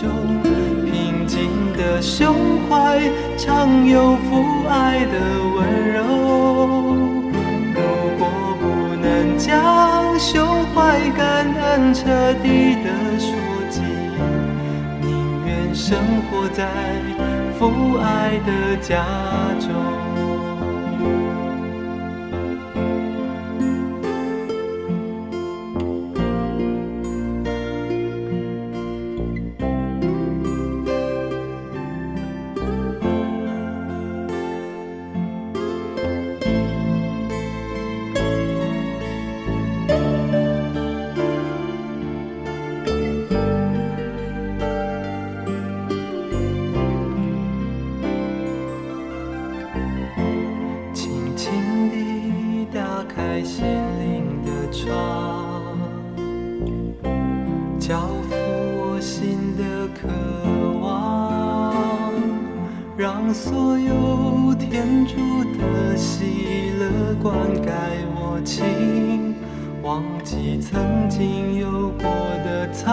中。平静的胸怀，常有父爱的温柔。如果不能将胸怀感恩彻底的说尽，宁愿生活在父爱的家中。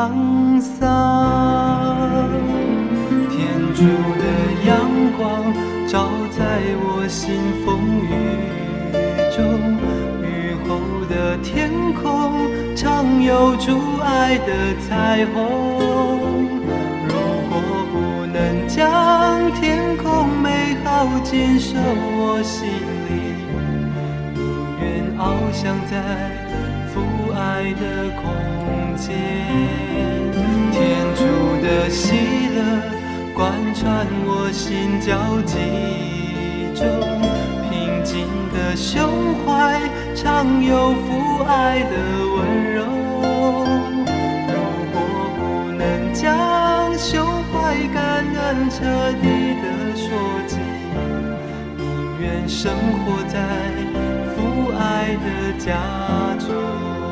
沧桑。天主的阳光照在我心风雨中，雨后的天空常有主爱的彩虹。如果不能将天空美好紧守我心里，宁愿翱翔在父爱的空间。穿我心焦急中，平静的胸怀常有父爱的温柔。如果不能将胸怀感恩彻底的说尽，宁愿生活在父爱的家中。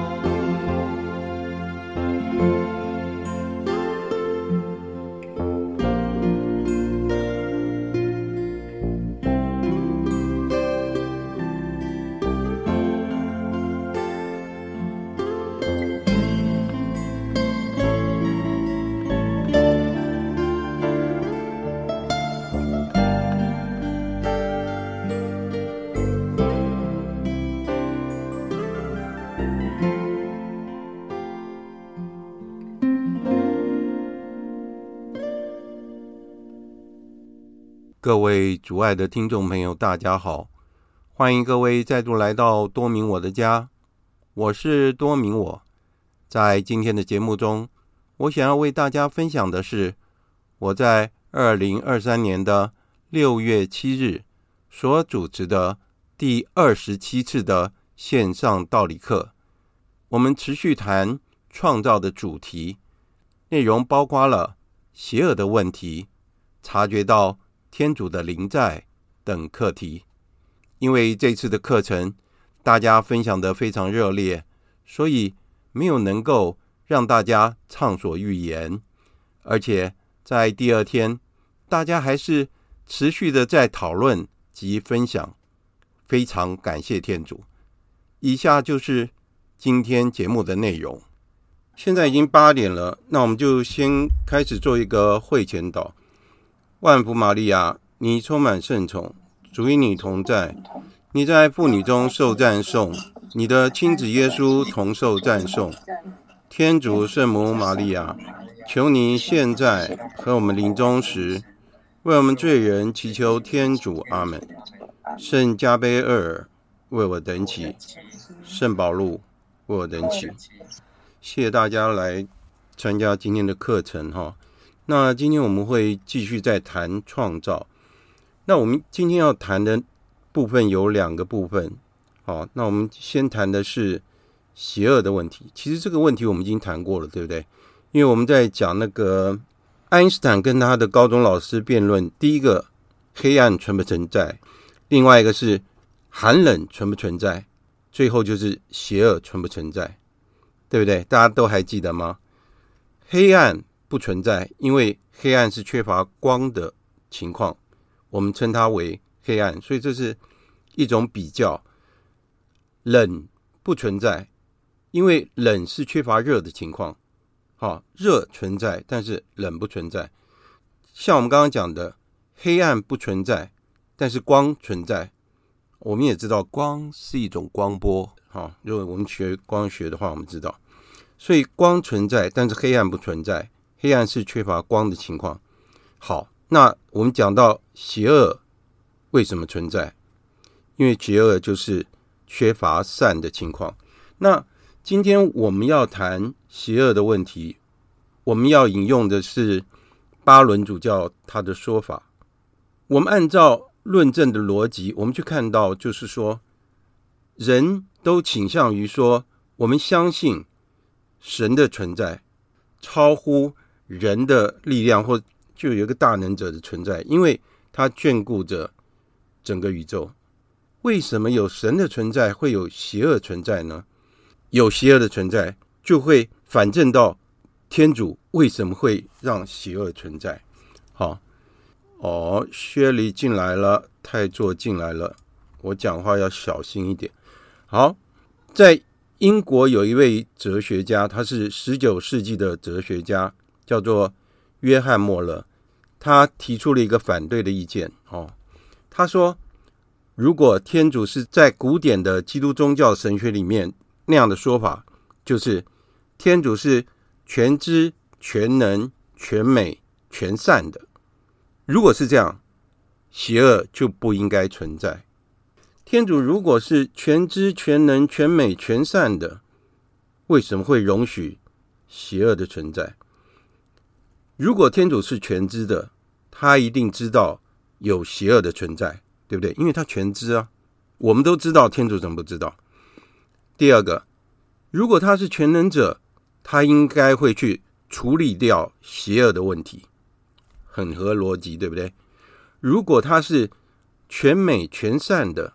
各位主爱的听众朋友，大家好！欢迎各位再度来到多明我的家，我是多明我。在今天的节目中，我想要为大家分享的是我在二零二三年的六月七日所主持的第二十七次的线上道理课。我们持续谈创造的主题，内容包括了邪恶的问题，察觉到。天主的灵在等课题，因为这次的课程大家分享的非常热烈，所以没有能够让大家畅所欲言，而且在第二天，大家还是持续的在讨论及分享，非常感谢天主。以下就是今天节目的内容。现在已经八点了，那我们就先开始做一个会前祷。万福玛利亚，你充满圣宠，主与你同在，你在妇女中受赞颂，你的亲子耶稣同受赞颂。天主圣母玛利亚，求你现在和我们临终时，为我们罪人祈求天主。阿门。圣加贝厄尔，为我等祈。圣保禄，为我等祈。谢谢大家来参加今天的课程哈。那今天我们会继续再谈创造。那我们今天要谈的部分有两个部分。好，那我们先谈的是邪恶的问题。其实这个问题我们已经谈过了，对不对？因为我们在讲那个爱因斯坦跟他的高中老师辩论，第一个黑暗存不存在，另外一个是寒冷存不存在，最后就是邪恶存不存在。对不对？大家都还记得吗？黑暗不存在，因为黑暗是缺乏光的情况，我们称它为黑暗。所以这是一种比较。冷不存在，因为冷是缺乏热的情况。好，热存在，但是冷不存在。像我们刚刚讲的，黑暗不存在，但是光存在。我们也知道，光是一种光波。好，如果我们学光学的话，我们知道。所以光存在，但是黑暗不存在。黑暗是缺乏光的情况。好，那我们讲到邪恶为什么存在？因为邪恶就是缺乏善的情况。那今天我们要谈邪恶的问题，我们要引用的是巴伦主教他的说法。我们按照论证的逻辑，我们去看到，就是说，人都倾向于说，我们相信。神的存在超乎人的力量，或就有一个大能者的存在，因为他眷顾着整个宇宙。为什么有神的存在会有邪恶存在呢？有邪恶的存在，就会反证到天主为什么会让邪恶存在。好，哦，薛离进来了，太座进来了，我讲话要小心一点。好，在。英国有一位哲学家，他是十九世纪的哲学家，叫做约翰·莫勒。他提出了一个反对的意见。哦，他说，如果天主是在古典的基督宗教神学里面那样的说法，就是天主是全知、全能、全美、全善的。如果是这样，邪恶就不应该存在。天主如果是全知全能全美全善的，为什么会容许邪恶的存在？如果天主是全知的，他一定知道有邪恶的存在，对不对？因为他全知啊。我们都知道，天主怎么不知道？第二个，如果他是全能者，他应该会去处理掉邪恶的问题，很合逻辑，对不对？如果他是全美全善的，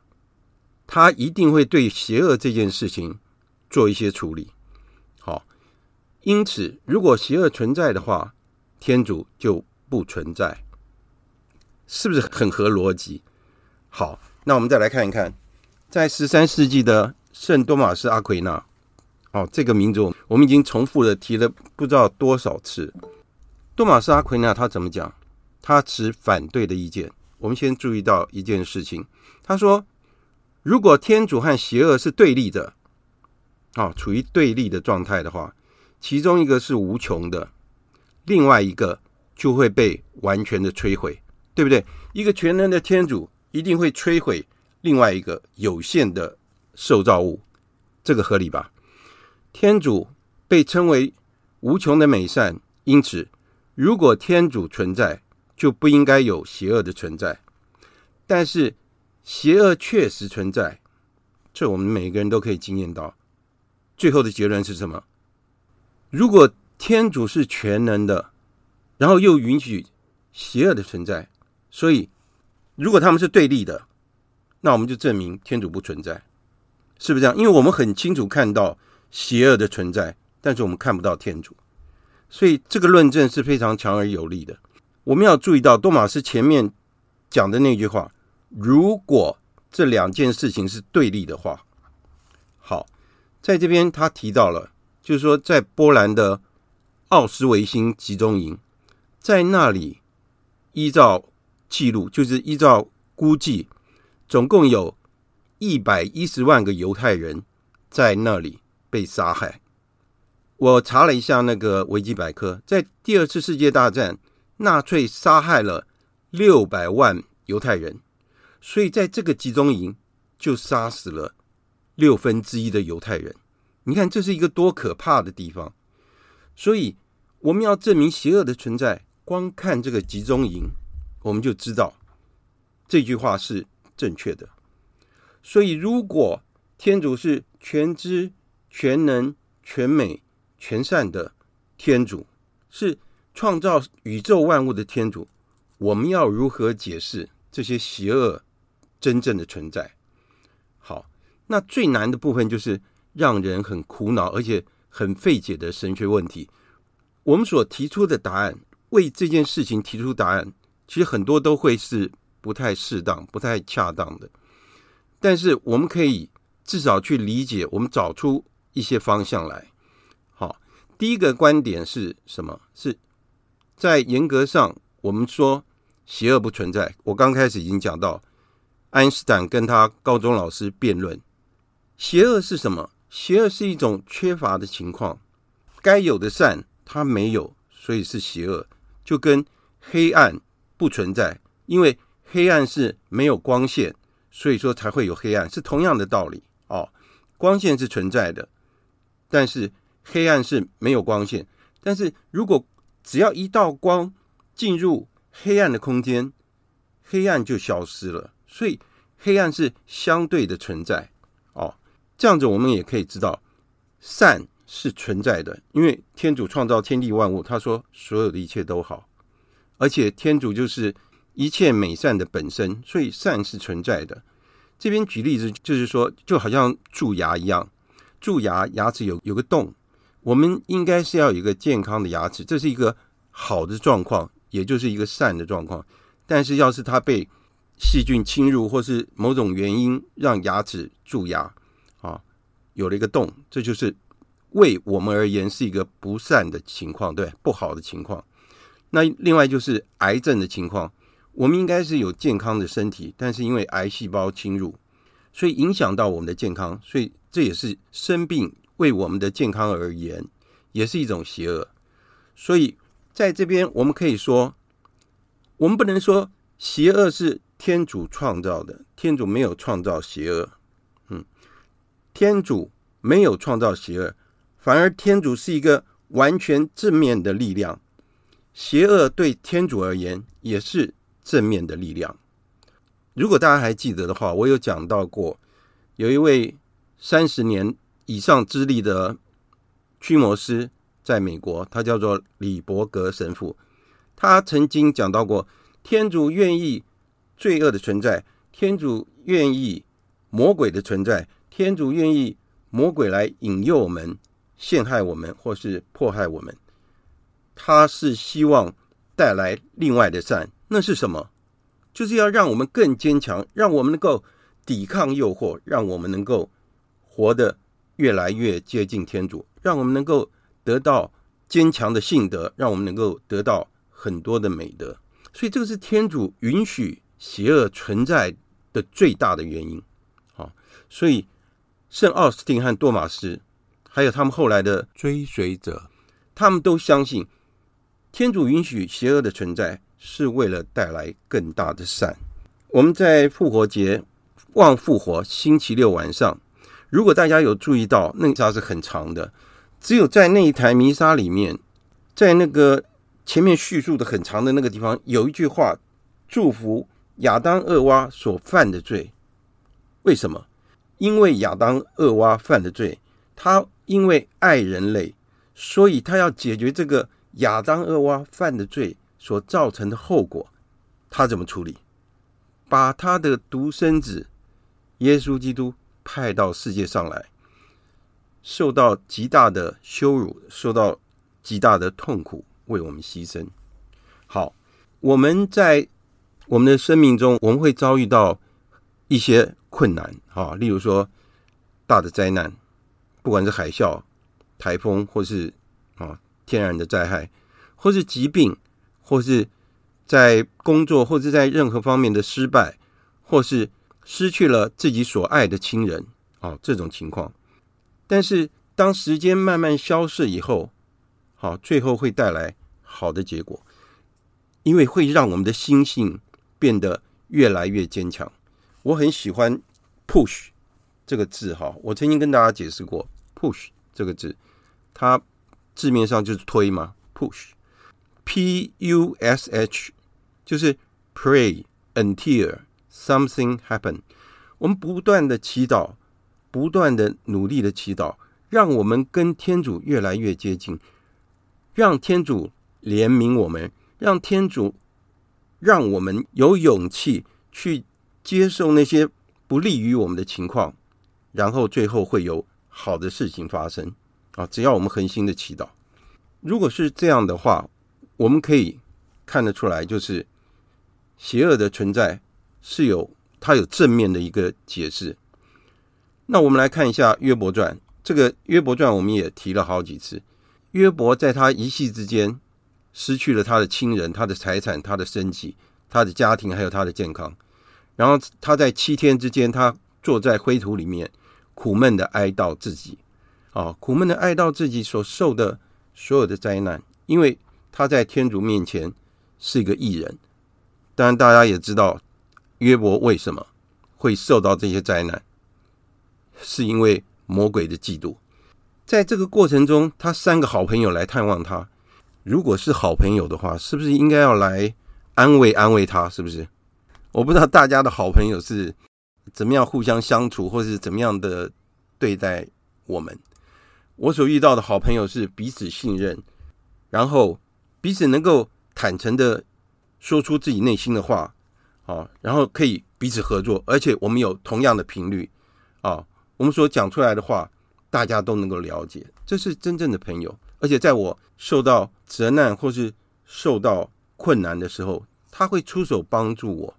他一定会对邪恶这件事情做一些处理。好，因此，如果邪恶存在的话，天主就不存在，是不是很合逻辑？好，那我们再来看一看，在十三世纪的圣多玛斯阿奎那，哦，这个名字我们已经重复的提了不知道多少次。多玛斯阿奎那他怎么讲？他持反对的意见。我们先注意到一件事情，他说。如果天主和邪恶是对立的，啊，处于对立的状态的话，其中一个是无穷的，另外一个就会被完全的摧毁，对不对？一个全能的天主一定会摧毁另外一个有限的受造物，这个合理吧？天主被称为无穷的美善，因此，如果天主存在，就不应该有邪恶的存在，但是。邪恶确实存在，这我们每个人都可以经验到。最后的结论是什么？如果天主是全能的，然后又允许邪恶的存在，所以如果他们是对立的，那我们就证明天主不存在，是不是这样？因为我们很清楚看到邪恶的存在，但是我们看不到天主，所以这个论证是非常强而有力的。我们要注意到多玛斯前面讲的那句话：如果这两件事情是对立的话，好，在这边他提到了，就是说在波兰的奥斯维辛集中营，在那里依照记录，就是依照估计，总共有一百一十万个犹太人在那里被杀害。我查了一下那个维基百科，在第二次世界大战，纳粹杀害了六百万犹太人，所以在这个集中营就杀死了六分之一的犹太人。你看，这是一个多可怕的地方！所以我们要证明邪恶的存在，光看这个集中营，我们就知道这句话是正确的。所以，如果天主是全知、全能、全美，全善的天主是创造宇宙万物的天主，我们要如何解释这些邪恶真正的存在？好，那最难的部分就是让人很苦恼而且很费解的神学问题。我们所提出的答案，为这件事情提出答案，其实很多都会是不太适当、不太恰当的。但是我们可以至少去理解，我们找出一些方向来。好第一个观点是什么？是在严格上，我们说邪恶不存在。我刚开始已经讲到，爱因斯坦跟他高中老师辩论，邪恶是什么？邪恶是一种缺乏的情况，该有的善它没有，所以是邪恶。就跟黑暗不存在，因为黑暗是没有光线，所以说才会有黑暗，是同样的道理哦。光线是存在的，但是。黑暗是没有光线，但是如果只要一道光进入黑暗的空间，黑暗就消失了。所以黑暗是相对的存在哦。这样子我们也可以知道，善是存在的，因为天主创造天地万物，他说所有的一切都好，而且天主就是一切美善的本身，所以善是存在的。这边举例子就是说，就好像蛀牙一样，蛀牙牙齿有有个洞。我们应该是要有一个健康的牙齿，这是一个好的状况，也就是一个善的状况。但是，要是它被细菌侵入，或是某种原因让牙齿蛀牙，有了一个洞，这就是为我们而言是一个不善的情况，对，不好的情况。那另外就是癌症的情况，我们应该是有健康的身体，但是因为癌细胞侵入，所以影响到我们的健康，所以这也是生病。为我们的健康而言，也是一种邪恶。所以，在这边我们可以说，我们不能说邪恶是天主创造的，天主没有创造邪恶。天主没有创造邪恶，反而天主是一个完全正面的力量。邪恶对天主而言也是正面的力量。如果大家还记得的话，我有讲到过，有一位三十年。以上资历的驱魔师在美国，他叫做李伯格神父。他曾经讲到过，天主愿意罪恶的存在，天主愿意魔鬼的存在，天主愿意魔鬼来引诱我们、陷害我们或是迫害我们。他是希望带来另外的善，那是什么？就是要让我们更坚强，让我们能够抵抗诱惑，让我们能够活得。越来越接近天主，让我们能够得到坚强的信德，让我们能够得到很多的美德。所以，这个是天主允许邪恶存在的最大的原因。好，所以圣奥斯汀和多玛斯，还有他们后来的追随者，他们都相信天主允许邪恶的存在，是为了带来更大的善。我们在复活节望复活星期六晚上。如果大家有注意到，那个弥撒是很长的，只有在那一台弥撒里面，在那个前面叙述的很长的那个地方，有一句话，祝福亚当、厄娃所犯的罪。为什么？因为亚当、厄娃犯的罪，他因为爱人类，所以他要解决这个亚当、厄娃犯的罪所造成的后果。他怎么处理？把他的独生子耶稣基督。派到世界上来，受到极大的羞辱，受到极大的痛苦，为我们牺牲。好，我们在我们的生命中，我们会遭遇到一些困难啊，例如说大的灾难，不管是海啸、台风，或是啊天然的灾害，或是疾病，或是在工作或是在任何方面的失败，或是失去了自己所爱的亲人啊，这种情况。但是当时间慢慢消逝以后，好，最后会带来好的结果，因为会让我们的心性变得越来越坚强。我很喜欢 “push” 这个字，哈，我曾经跟大家解释过 “push” 这个字，它字面上就是推嘛，push，P-U-S-H，就是 pray until something happen。我们不断的祈祷，不断的努力的祈祷，让我们跟天主越来越接近。让天主怜悯我们，让天主让我们有勇气去接受那些不利于我们的情况，然后最后会有好的事情发生啊！只要我们恒心的祈祷，如果是这样的话，我们可以看得出来，就是邪恶的存在是有它有正面的一个解释。那我们来看一下约伯传，这个约伯传我们也提了好几次。约伯在他一夕之间失去了他的亲人、他的财产、他的生计、他的家庭，还有他的健康。然后他在七天之间，他坐在灰土里面，苦闷的哀悼自己，啊，苦闷的哀悼自己所受的所有的灾难，因为他在天主面前是一个义人。当然，大家也知道约伯为什么会受到这些灾难，是因为魔鬼的嫉妒。在这个过程中，他三个好朋友来探望他。如果是好朋友的话，是不是应该要来安慰安慰他？是不是？我不知道大家的好朋友是怎么样互相相处，或是怎么样的对待我们。我所遇到的好朋友是彼此信任，然后彼此能够坦诚的说出自己内心的话，啊，然后可以彼此合作，而且我们有同样的频率，啊，我们所讲出来的话。大家都能够了解，这是真正的朋友。而且在我受到责难或是受到困难的时候，他会出手帮助我，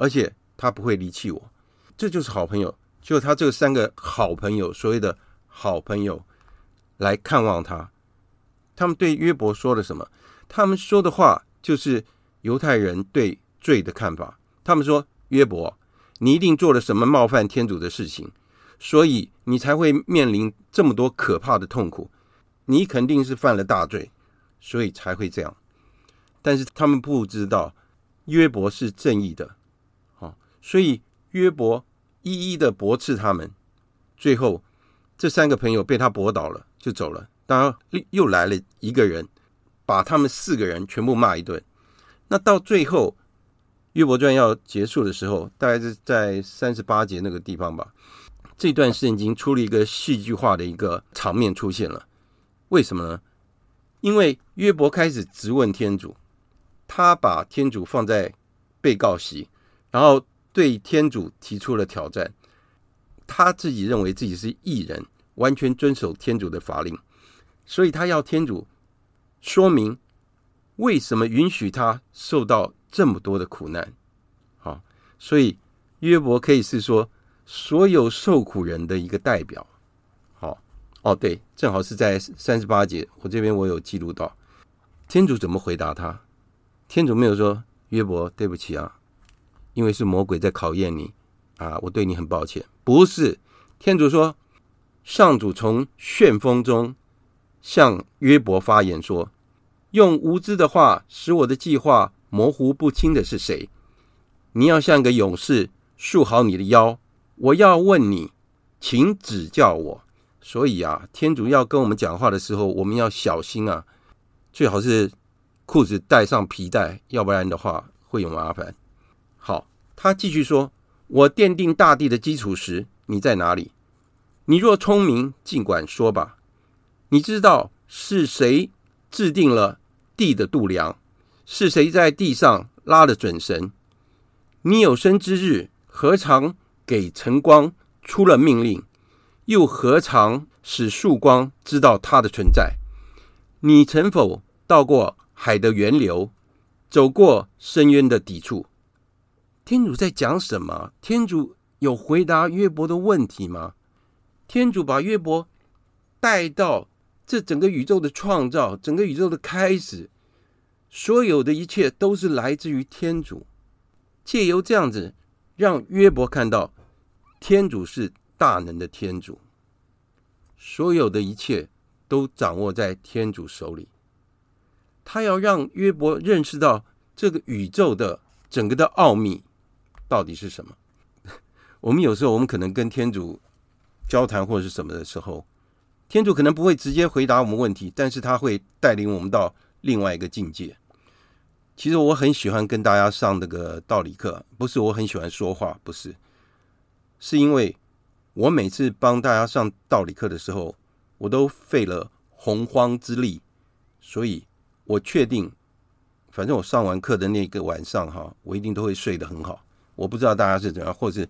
而且他不会离弃我。这就是好朋友。就他这三个好朋友，所谓的好朋友来看望他，他们对约伯说了什么？他们说的话就是犹太人对罪的看法。他们说：“约伯，你一定做了什么冒犯天主的事情。”所以你才会面临这么多可怕的痛苦，你肯定是犯了大罪，所以才会这样。但是他们不知道约伯是正义的，所以约伯一一的驳斥他们。最后这三个朋友被他驳倒了，就走了。当然又来了一个人，把他们四个人全部骂一顿。那到最后约伯传要结束的时候，大概是在三十八节那个地方吧。这段圣经出了一个戏剧化的一个场面出现了，为什么呢？因为约伯开始质问天主，他把天主放在被告席，然后对天主提出了挑战。他自己认为自己是异人，完全遵守天主的法令，所以他要天主说明为什么允许他受到这么多的苦难。好，所以约伯可以是说。所有受苦人的一个代表，好哦，对，正好是在三十八节，我这边我有记录到，天主怎么回答他？天主没有说约伯，对不起啊，因为是魔鬼在考验你啊，我对你很抱歉。不是，天主说，上主从旋风中向约伯发言说，用无知的话使我的计划模糊不清的是谁？你要像个勇士，束好你的腰。我要问你，请指教我。所以啊，天主要跟我们讲话的时候，我们要小心啊，最好是裤子带上皮带，要不然的话会有麻烦。好，他继续说：“我奠定大地的基础时，你在哪里？你若聪明，尽管说吧。你知道是谁制定了地的度量？是谁在地上拉了准绳？你有生之日，何尝？”给晨光出了命令，又何尝使曙光知道它的存在？你曾否到过海的源流，走过深渊的底处？天主在讲什么？天主有回答约伯的问题吗？天主把约伯带到这整个宇宙的创造，整个宇宙的开始，所有的一切都是来自于天主。借由这样子，让约伯看到天主是大能的天主，所有的一切都掌握在天主手里。他要让约伯认识到这个宇宙的整个的奥秘到底是什么。我们有时候，我们可能跟天主。交谈或者是什么的时候，天主可能不会直接回答我们问题，但是他会带领我们到另外一个境界。其实我很喜欢跟大家上那个道理课，不是我很喜欢说话，不是，是因为我每次帮大家上道理课的时候，我都费了洪荒之力，所以我确定，反正我上完课的那个晚上哈，我一定都会睡得很好。我不知道大家是怎样，或是。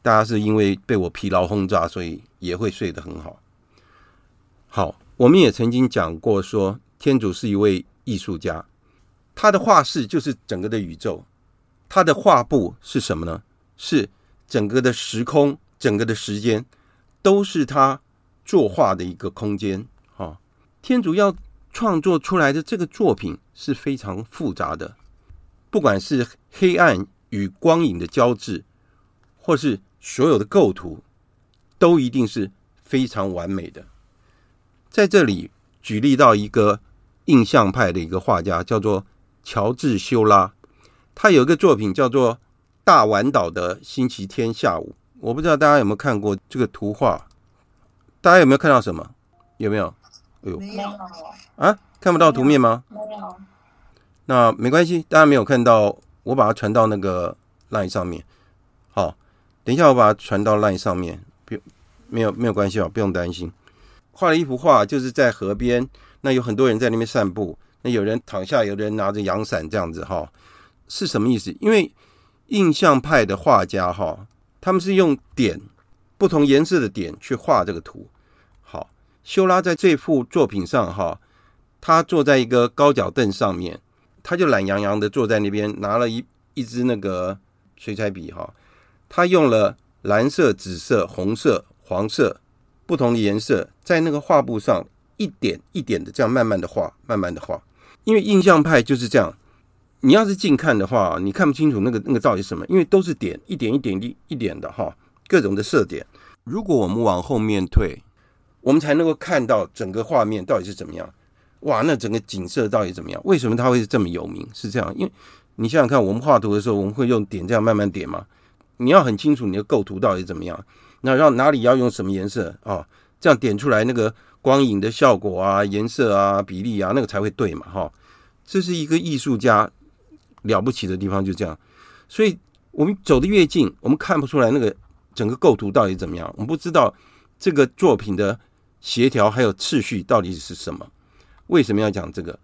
大家是因为被我疲劳轰炸，所以也会睡得很好。好，我们也曾经讲过说，天主是一位艺术家，他的画室就是整个的宇宙，他的画布是什么呢？是整个的时空，整个的时间都是他作画的一个空间。哈，天主要创作出来的这个作品是非常复杂的，不管是黑暗与光影的交织，或是所有的构图都一定是非常完美的。在这里举例到一个印象派的一个画家，叫做乔治修拉，他有一个作品叫做《大丸岛的星期天下午》。我不知道大家有没有看过这个图画？大家有没有看到什么？有没有？哎呦，没有啊，看不到图面吗？没有。那没关系，大家没有看到，我把它传到那个 line 上面。好。等一下，我把它传到 LINE 上面，不用，没有没有关系哦，不用担心。画了一幅画，就是在河边，那有很多人在那边散步，那有人躺下，有的人拿着阳伞这样子哈，是什么意思？因为印象派的画家哈，他们是用点不同颜色的点去画这个图。好，修拉在这幅作品上哈，他坐在一个高脚凳上面，他就懒洋洋的坐在那边，拿了一一支那个水彩笔哈。他用了蓝色、紫色、红色、黄色不同的颜色，在那个画布上一点一点的这样慢慢的画，慢慢的画。因为印象派就是这样，你要是近看的话，你看不清楚那个那个到底是什么，因为都是点，一点一点一一点的哈，各种的色点。如果我们往后面退，我们才能够看到整个画面到底是怎么样。哇，那整个景色到底怎么样？为什么它会这么有名？是这样，因为你想想看，我们画图的时候，我们会用点这样慢慢点吗？你要很清楚你的构图到底怎么样，那让哪里要用什么颜色啊？这样点出来那个光影的效果啊、颜色啊、比例啊，那个才会对嘛，哈。这是一个艺术家了不起的地方，就这样。所以我们走得越近，我们看不出来那个整个构图到底怎么样，我们不知道这个作品的协调还有次序到底是什么。为什么要讲这个？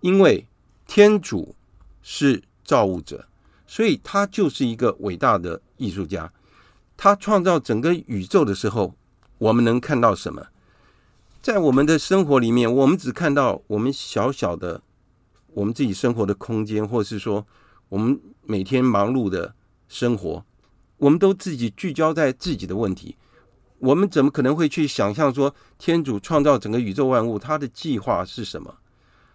因为天主是造物者。所以他就是一个伟大的艺术家。他创造整个宇宙的时候，我们能看到什么？在我们的生活里面，我们只看到我们小小的我们自己生活的空间，或是说我们每天忙碌的生活，我们都自己聚焦在自己的问题。我们怎么可能会去想象说天主创造整个宇宙万物，他的计划是什么？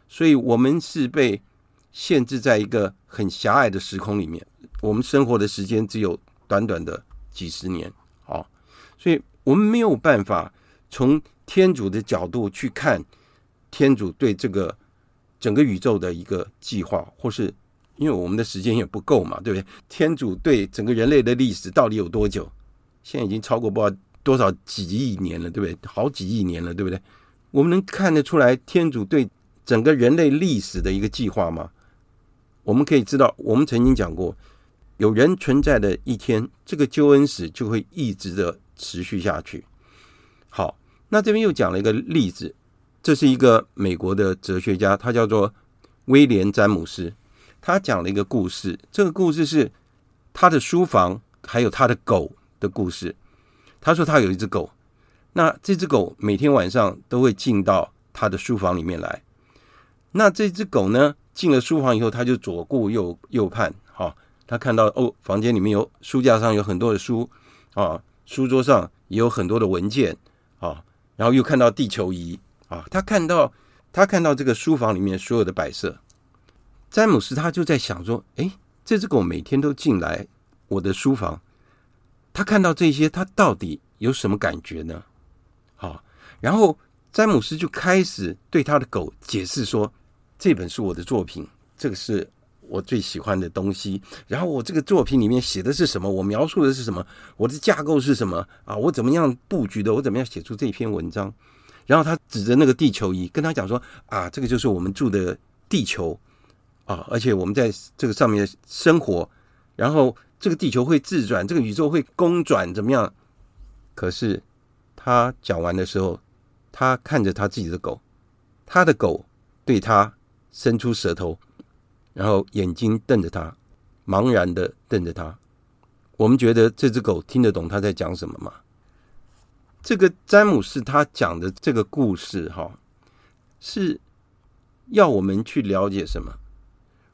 所以我们是被。限制在一个很狭隘的时空里面，我们生活的时间只有短短的几十年，哦，所以我们没有办法从天主的角度去看天主对这个整个宇宙的一个计划，或是因为我们的时间也不够嘛，对不对？天主对整个人类的历史到底有多久？现在已经超过不知道多少几亿年了，对不对？好几亿年了，对不对？我们能看得出来天主对整个人类历史的一个计划吗？我们可以知道，我们曾经讲过，有人存在的一天，这个救恩史就会一直的持续下去。好，那这边又讲了一个例子，这是一个美国的哲学家，他叫做威廉詹姆斯，他讲了一个故事。这个故事是他的书房还有他的狗的故事。他说他有一只狗，那这只狗每天晚上都会进到他的书房里面来。那这只狗呢？进了书房以后，他就左顾右右盼，哈，他看到哦，房间里面有书架上有很多的书啊，书桌上也有很多的文件啊，然后又看到地球仪啊，他看到他看到这个书房里面所有的摆设，詹姆斯他就在想说，哎，这只狗每天都进来我的书房，他看到这些，他到底有什么感觉呢？好，然后詹姆斯就开始对他的狗解释说，这本是我的作品，这个是。我最喜欢的东西，然后我这个作品里面写的是什么？我描述的是什么？我的架构是什么？啊，我怎么样布局的？我怎么样写出这篇文章？然后他指着那个地球仪，跟他讲说：“啊，这个就是我们住的地球啊，而且我们在这个上面生活。然后这个地球会自转，这个宇宙会公转，怎么样？”可是他讲完的时候，他看着他自己的狗，他的狗对他伸出舌头。然后眼睛瞪着他，茫然的瞪着他。我们觉得这只狗听得懂他在讲什么吗？这个詹姆斯他讲的这个故事，哈，是要我们去了解什么？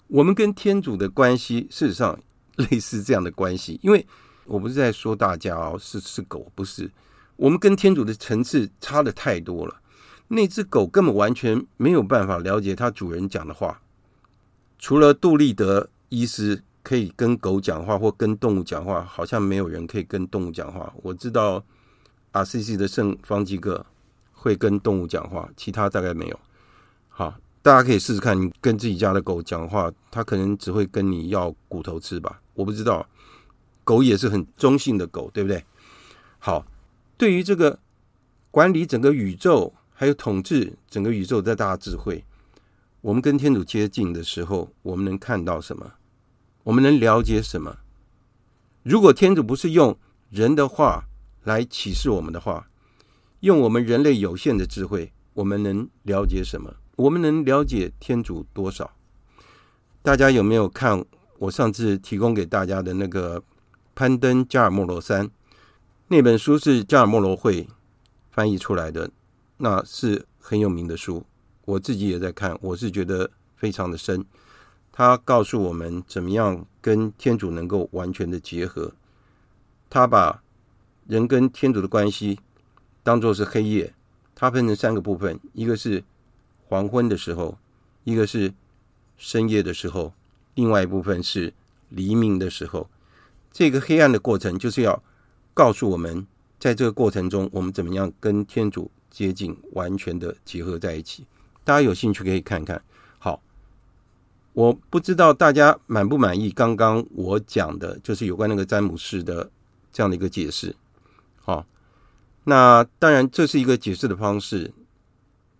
我们跟天主的关系，事实上 类似这样的关系。因为我不是在说大家哦，是是狗，不是。我们跟天主的层次差的太多了。那只狗根本完全没有办法了解它主人讲的话。除了杜立德医师可以跟狗讲话或跟动物讲话，好像没有人可以跟动物讲话。我知道 RCC 的圣方济各会跟动物讲话，其他大概没有。好，大家可以试试看，你跟自己家的狗讲话，它可能只会跟你要骨头吃吧？我不知道。狗也是很中性的狗，对不对？好，对于这个管理整个宇宙，还有统治整个宇宙的大智慧。我们跟天主接近的时候，我们能看到什么？我们能了解什么？如果天主不是用人的话来启示我们的话，用我们人类有限的智慧，我们能了解什么？我们能了解天主多少？大家有没有看我上次提供给大家的那个攀登加尔默罗山那本书？是加尔默罗会翻译出来的，那是很有名的书。我自己也在看，我是觉得非常的深。他告诉我们怎么样跟天主能够完全的结合。他把人跟天主的关系当作是黑夜，它分成三个部分：一个是黄昏的时候，一个是深夜的时候，另外一部分是黎明的时候。这个黑暗的过程就是要告诉我们，在这个过程中，我们怎么样跟天主接近，完全的结合在一起。大家有兴趣可以看看。好，我不知道大家满不满意刚刚我讲的，就是有关那个詹姆士的这样的一个解释。好，那当然这是一个解释的方式，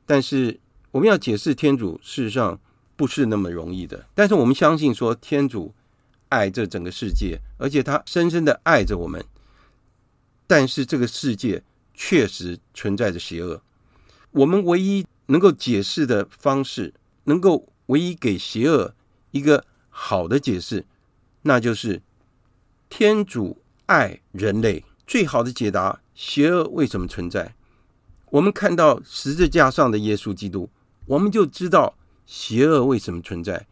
但是我们要解释天主，事实上不是那么容易的。但是我们相信说，天主爱这整个世界，而且他深深的爱着我们。但是这个世界确实存在着邪恶，我们唯一。能够解释的方式，能够唯一给邪恶一个好的解释，那就是天主爱人类。最好的解答，邪恶为什么存在？我们看到十字架上的耶稣基督，我们就知道邪恶为什么存在。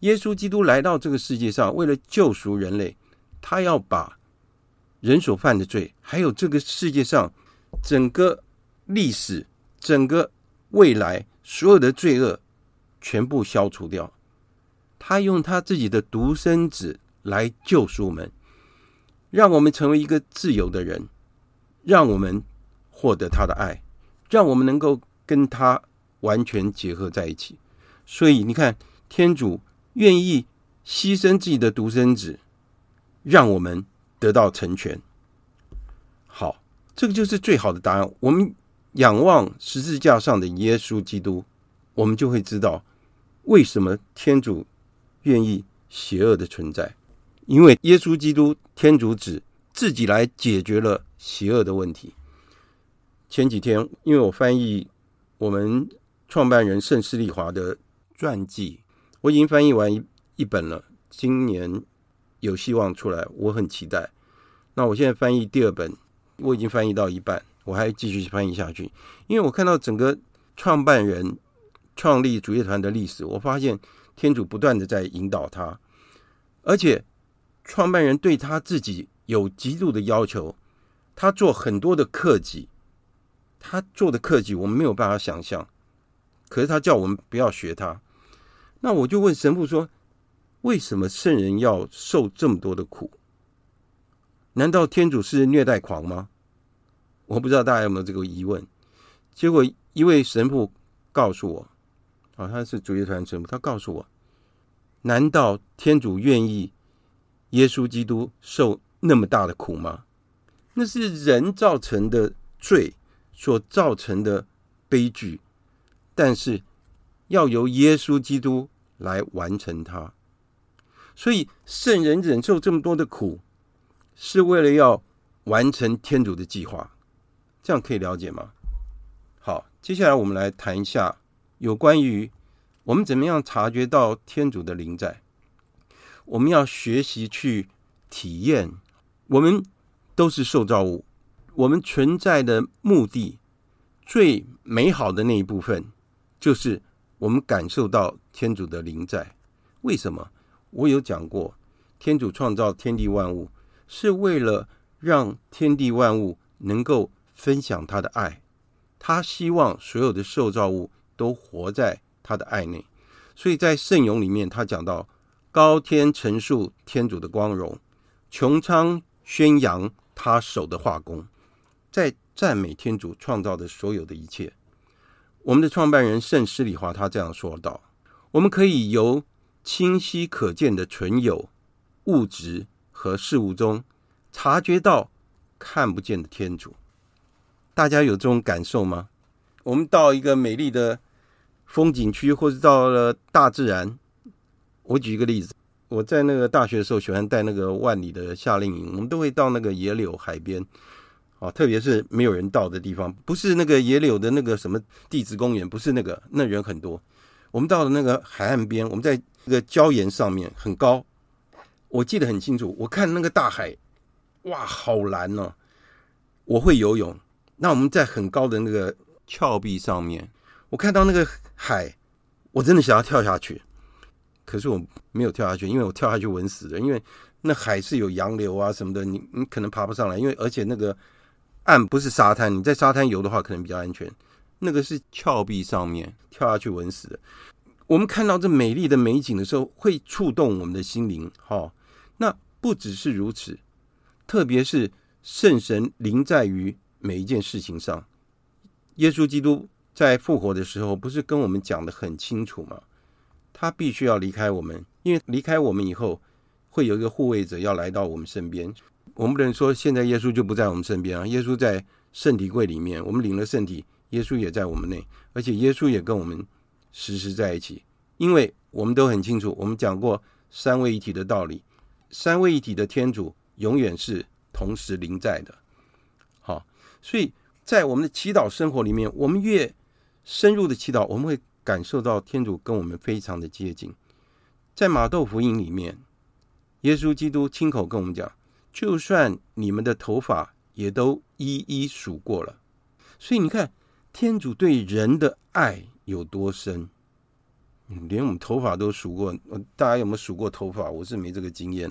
耶稣基督来到这个世界上，为了救赎人类，他要把人所犯的罪，还有这个世界上整个历史，整个。未来所有的罪恶全部消除掉，他用他自己的独生子来救赎我们，让我们成为一个自由的人，让我们获得他的爱，让我们能够跟他完全结合在一起。所以你看，天主愿意牺牲自己的独生子，让我们得到成全。好，这个就是最好的答案。我们。仰望十字架上的耶稣基督，我们就会知道为什么天主愿意邪恶的存在。因为耶稣基督天主子自己来解决了邪恶的问题。前几天，因为我翻译我们创办人圣施礼华的传记，我已经翻译完一一本了，今年有希望出来，我很期待。那我现在翻译第二本，我已经翻译到一半。我还继续翻译下去，因为我看到整个创办人创立主业团的历史，我发现天主不断的在引导他。而且创办人对他自己有极度的要求，他做很多的克己，他做的克己我们没有办法想象，可是他叫我们不要学他。那我就问神父说：为什么圣人要受这么多的苦？难道天主是虐待狂吗？我不知道大家有没有这个疑问。结果一位神父告诉我，啊，他是主业团神父，他告诉我。难道天主愿意耶稣基督受那么大的苦吗？那是人造成的罪所造成的悲剧，但是要由耶稣基督来完成它。所以圣人忍受这么多的苦，是为了要完成天主的计划。这样可以了解吗？好，接下来我们来谈一下有关于。我们怎么样察觉到天主的灵在？我们要学习去体验。我们都是受造物，我们存在的目的最美好的那一部分，就是我们感受到天主的临在。为什么？我有讲过，天主创造天地万物，是为了让天地万物能够分享他的爱。他希望所有的受造物都活在。他的爱内，所以在圣咏里面，他讲到高天陈述天主的光荣，穹苍宣扬他手的画工，在赞美天主创造的所有的一切。我们的创办人圣施礼华他这样说道：我们可以由清晰可见的存有物质和事物中，察觉到看不见的天主。大家有这种感受吗？我们到一个美丽的。风景区，或者到了大自然。我举一个例子，我在那个大学的时候喜欢带那个万里的夏令营，我们都会到那个野柳海边，啊，特别是没有人到的地方，不是那个野柳的那个什么地质公园，不是那个，那人很多。我们到了那个海岸边，我们在那个礁岩上面很高，我记得很清楚，我看那个大海，哇，好蓝哦！我会游泳，那我们在很高的那个峭壁上面。我看到那个海，我真的想要跳下去，可是我没有跳下去，因为我跳下去稳死的。因为那海是有洋流啊什么的，你你可能爬不上来。因为而且那个岸不是沙滩，你在沙滩游的话可能比较安全。那个是峭壁上面跳下去稳死的。我们看到这美丽的美景的时候，会触动我们的心灵。哈，那不只是如此，特别是圣神临在于每一件事情上，耶稣基督。在复活的时候，不是跟我们讲得很清楚吗？他必须要离开我们，因为离开我们以后，会有一个护卫者要来到我们身边。我们不能说现在耶稣就不在我们身边啊！耶稣在圣体柜里面，我们领了圣体，耶稣也在我们内，而且耶稣也跟我们时时在一起。因为我们都很清楚，我们讲过三位一体的道理，三位一体的天主永远是同时临在的。好，所以在我们的祈祷生活里面，我们越深入的祈祷，我们会感受到天主跟我们非常的接近。在马窦福音里面，耶稣基督亲口跟我们讲：“就算你们的头发也都一一数过了。”所以你看，天主对人的爱有多深，连我们头发都数过。大家有没有数过头发？我是没这个经验。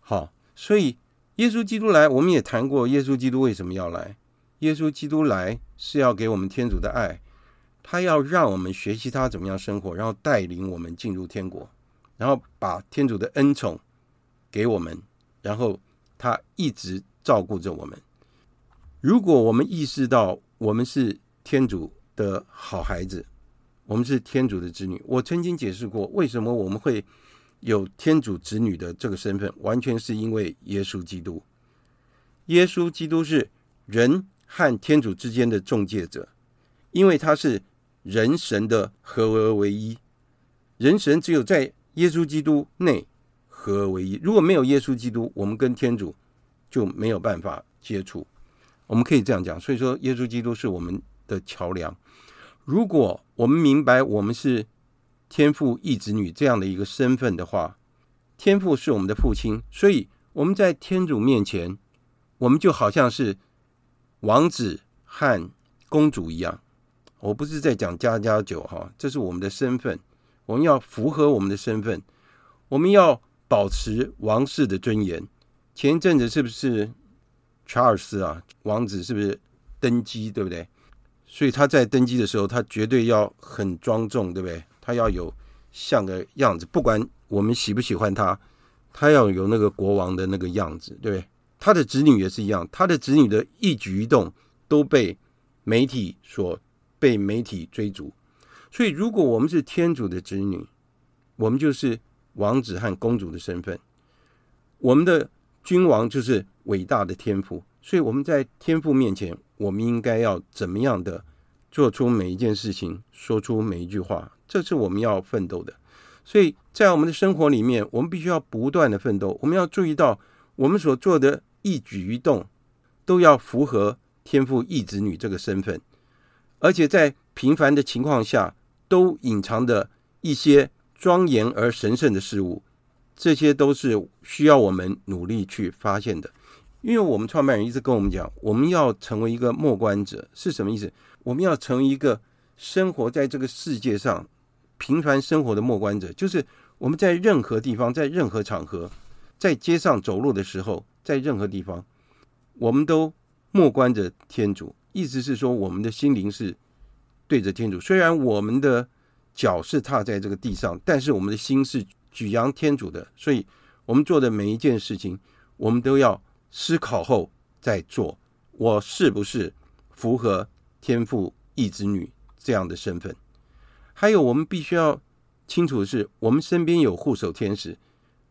好，所以耶稣基督来，我们也谈过耶稣基督为什么要来。耶稣基督来是要给我们天主的爱。他要让我们学习他怎么样生活，然后带领我们进入天国，然后把天主的恩宠给我们，然后他一直照顾着我们。如果我们意识到我们是天主的好孩子，我们是天主的子女，我曾经解释过为什么我们会有天主子女的这个身份，完全是因为耶稣基督。耶稣基督是人和天主之间的中介者，因为他是。人神的合而为一，人神只有在耶稣基督内合而为一。如果没有耶稣基督，我们跟天主就没有办法接触。我们可以这样讲，所以说耶稣基督是我们的桥梁。如果我们明白我们是天父一子女这样的一个身份的话，天父是我们的父亲，所以我们在天主面前，我们就好像是王子和公主一样。我不是在讲家家酒哈，这是我们的身份，我们要符合我们的身份，我们要保持王室的尊严。前一阵子是不是查尔斯啊，王子是不是登基，对不对？所以他在登基的时候，他绝对要很庄重，对不对？他要有像个样子，不管我们喜不喜欢他，他要有那个国王的那个样子，对不对？他的子女也是一样，他的子女的一举一动都被媒体所被媒体追逐。所以，如果我们是天主的子女，我们就是王子和公主的身份。我们的君王就是伟大的天赋，所以我们在天赋面前，我们应该要怎么样的做出每一件事情，说出每一句话，这是我们要奋斗的。所以在我们的生活里面，我们必须要不断的奋斗。我们要注意到，我们所做的一举一动，都要符合天赋义子女这个身份，而且在平凡的情况下，都隐藏着一些庄严而神圣的事物，这些都是需要我们努力去发现的。因为我们创办人一直跟我们讲，我们要成为一个默观者，是什么意思？我们要成为一个生活在这个世界上平凡生活的默观者，就是我们在任何地方，在任何场合，在街上走路的时候，在任何地方，我们都默观着天主。意思是说，我们的心灵是。对着天主，虽然我们的脚是踏在这个地上，但是我们的心是举扬天主的。所以，我们做的每一件事情，我们都要思考后再做。我是不是符合天父义子女这样的身份？还有，我们必须要清楚的是，我们身边有护守天使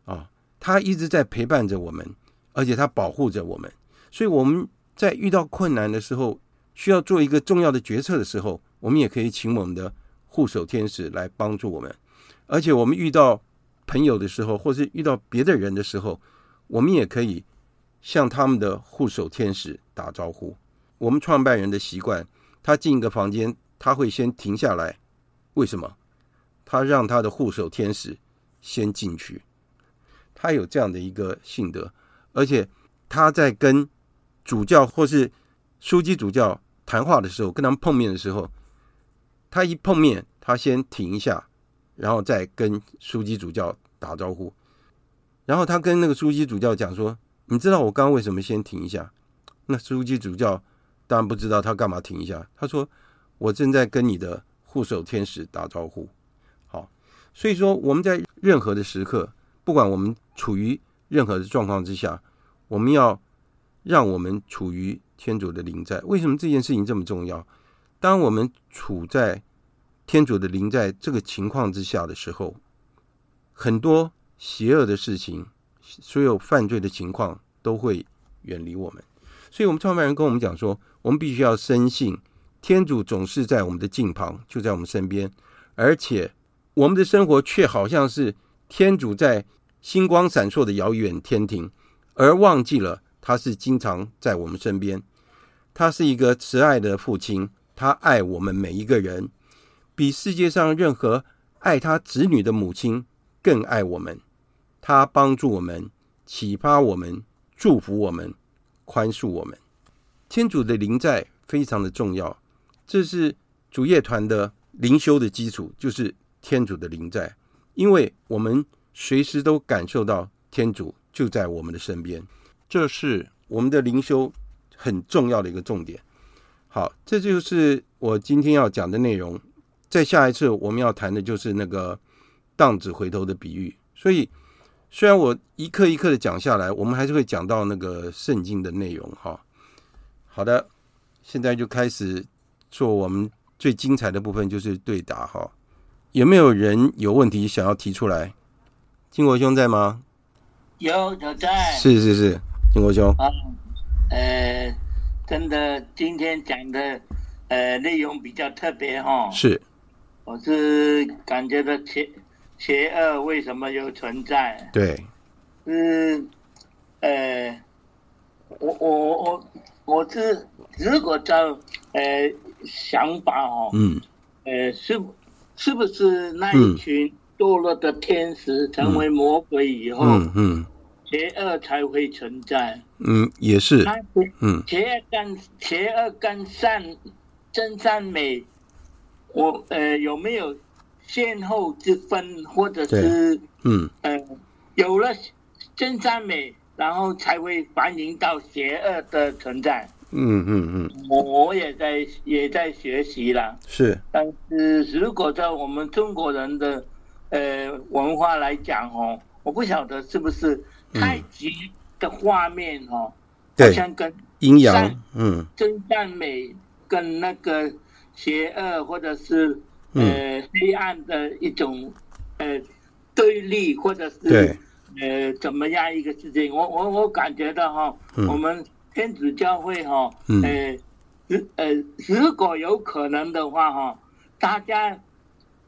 啊，他一直在陪伴着我们，而且他保护着我们。所以，我们在遇到困难的时候，需要做一个重要的决策的时候。我们也可以请我们的护守天使来帮助我们，而且我们遇到朋友的时候，或是遇到别的人的时候，我们也可以向他们的护守天使打招呼。我们创办人的习惯，他进一个房间，他会先停下来。为什么？他让他的护守天使先进去。他有这样的一个性德，而且他在跟主教或是枢机主教谈话的时候，跟他们碰面的时候。他一碰面，他先停一下，然后再跟枢机主教打招呼。然后他跟那个枢机主教讲说：“你知道我刚刚为什么先停一下？”那枢机主教当然不知道他干嘛停一下。他说：“我正在跟你的护守天使打招呼。”好，所以说我们在任何的时刻，不管我们处于任何的状况之下，我们要让我们处于天主的临在。为什么这件事情这么重要？当我们处在天主的临在这个情况之下的时候，很多邪恶的事情，所有犯罪的情况都会远离我们。所以，我们创办人跟我们讲说，我们必须要深信天主总是在我们的近旁，就在我们身边，而且我们的生活却好像是天主在星光闪烁的遥远天庭，而忘记了他是经常在我们身边。他是一个慈爱的父亲。他爱我们每一个人，比世界上任何爱他子女的母亲更爱我们。他帮助我们，启发我们，祝福我们，宽恕我们。天主的灵在非常的重要，这是主业团的灵修的基础，就是天主的灵在。因为我们随时都感受到天主就在我们的身边，这是我们的灵修很重要的一个重点。好，这就是我今天要讲的内容。在下一次我们要谈的就是那个荡子回头的比喻。所以，虽然我一课一课的讲下来，我们还是会讲到那个圣经的内容。哈，好的，现在就开始做我们最精彩的部分，就是对答。哈，有没有人有问题想要提出来？金国兄在吗？有，有在。是是是，金国兄。啊，呃。真的，今天讲的呃内容比较特别哈。是，我是感觉到邪邪恶为什么又存在？对，是呃，我我我我是如果照呃想法哦，嗯，呃是是不是那一群堕落的天使成为魔鬼以后，嗯嗯。嗯邪恶才会存在，嗯，也是，嗯，邪恶跟邪恶跟善真善美，我呃有没有先后之分，或者是嗯。呃有了真善美，然后才会反映到邪恶的存在。嗯嗯嗯，我我也在也在学习了。是，但是如果在我们中国人的呃文化来讲哦，我不晓得是不是太极的画面哦，好像跟阴阳，嗯，真善美跟那个邪恶或者是呃黑暗的一种呃对立，或者是对。呃怎么样一个事情，我我我感觉到哈，我们。天主教会哈，呃，如呃，如果有可能的话哈，大家，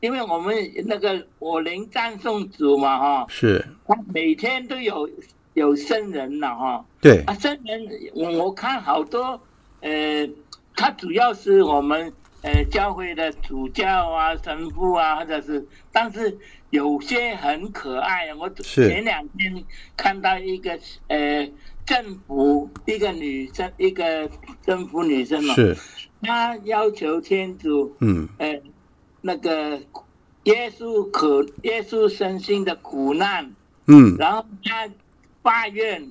因为我们那个我灵赞颂主嘛哈，是，他每天都有有圣人了哈，对，啊，圣人我我看好多，呃，他主要是我们呃教会的主教啊、神父啊，或者是，但是有些很可爱，我前两天看到一个呃。政府一个女生，一个政府女生嘛，是，她要求天主，嗯，呃，那个耶稣可耶稣身心的苦难，嗯，然后他发愿，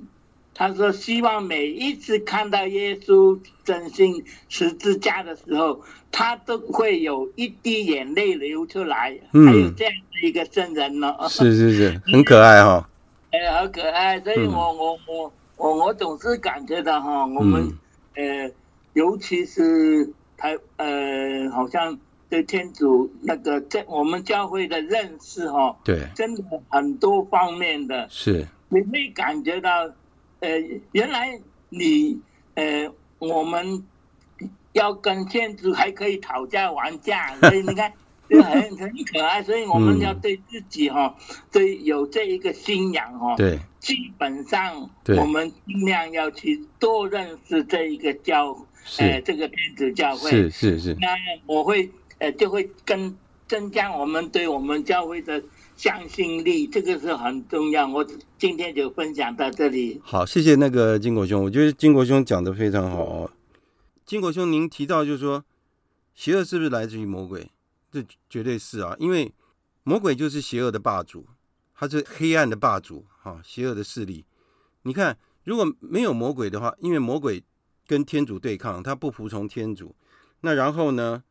他说希望每一次看到耶稣身心十字架的时候，他都会有一滴眼泪流出来，嗯，还有这样的一个圣人呢，是是是，很可爱哈，哦，哎，好可爱，所以我我我。嗯我我总是感觉到哈，我们呃，尤其是台呃，好像对天主那个在我们教会的认识哈，对，真的很多方面的，是，你会感觉到，呃，原来你呃，我们要跟天主还可以讨价还价，所以你看。就很很可爱，所以我们要对自己哈，对有这一个信仰哈，对，基本上我们尽量要去多认识这一个教，呃，这个天主教会，是是是。那我会呃就会跟增加我们对我们教会的向心力，这个是很重要。我今天就分享到这里。好，谢谢那个金国兄，我觉得金国兄讲得非常好哦。金国兄，您提到就是说，邪恶是不是来自于魔鬼？这绝对是啊，因为魔鬼就是邪恶的霸主，他是黑暗的霸主，哈，邪恶的势力。你看，如果没有魔鬼的话，因为魔鬼跟天主对抗，他不服从天主，那然后呢，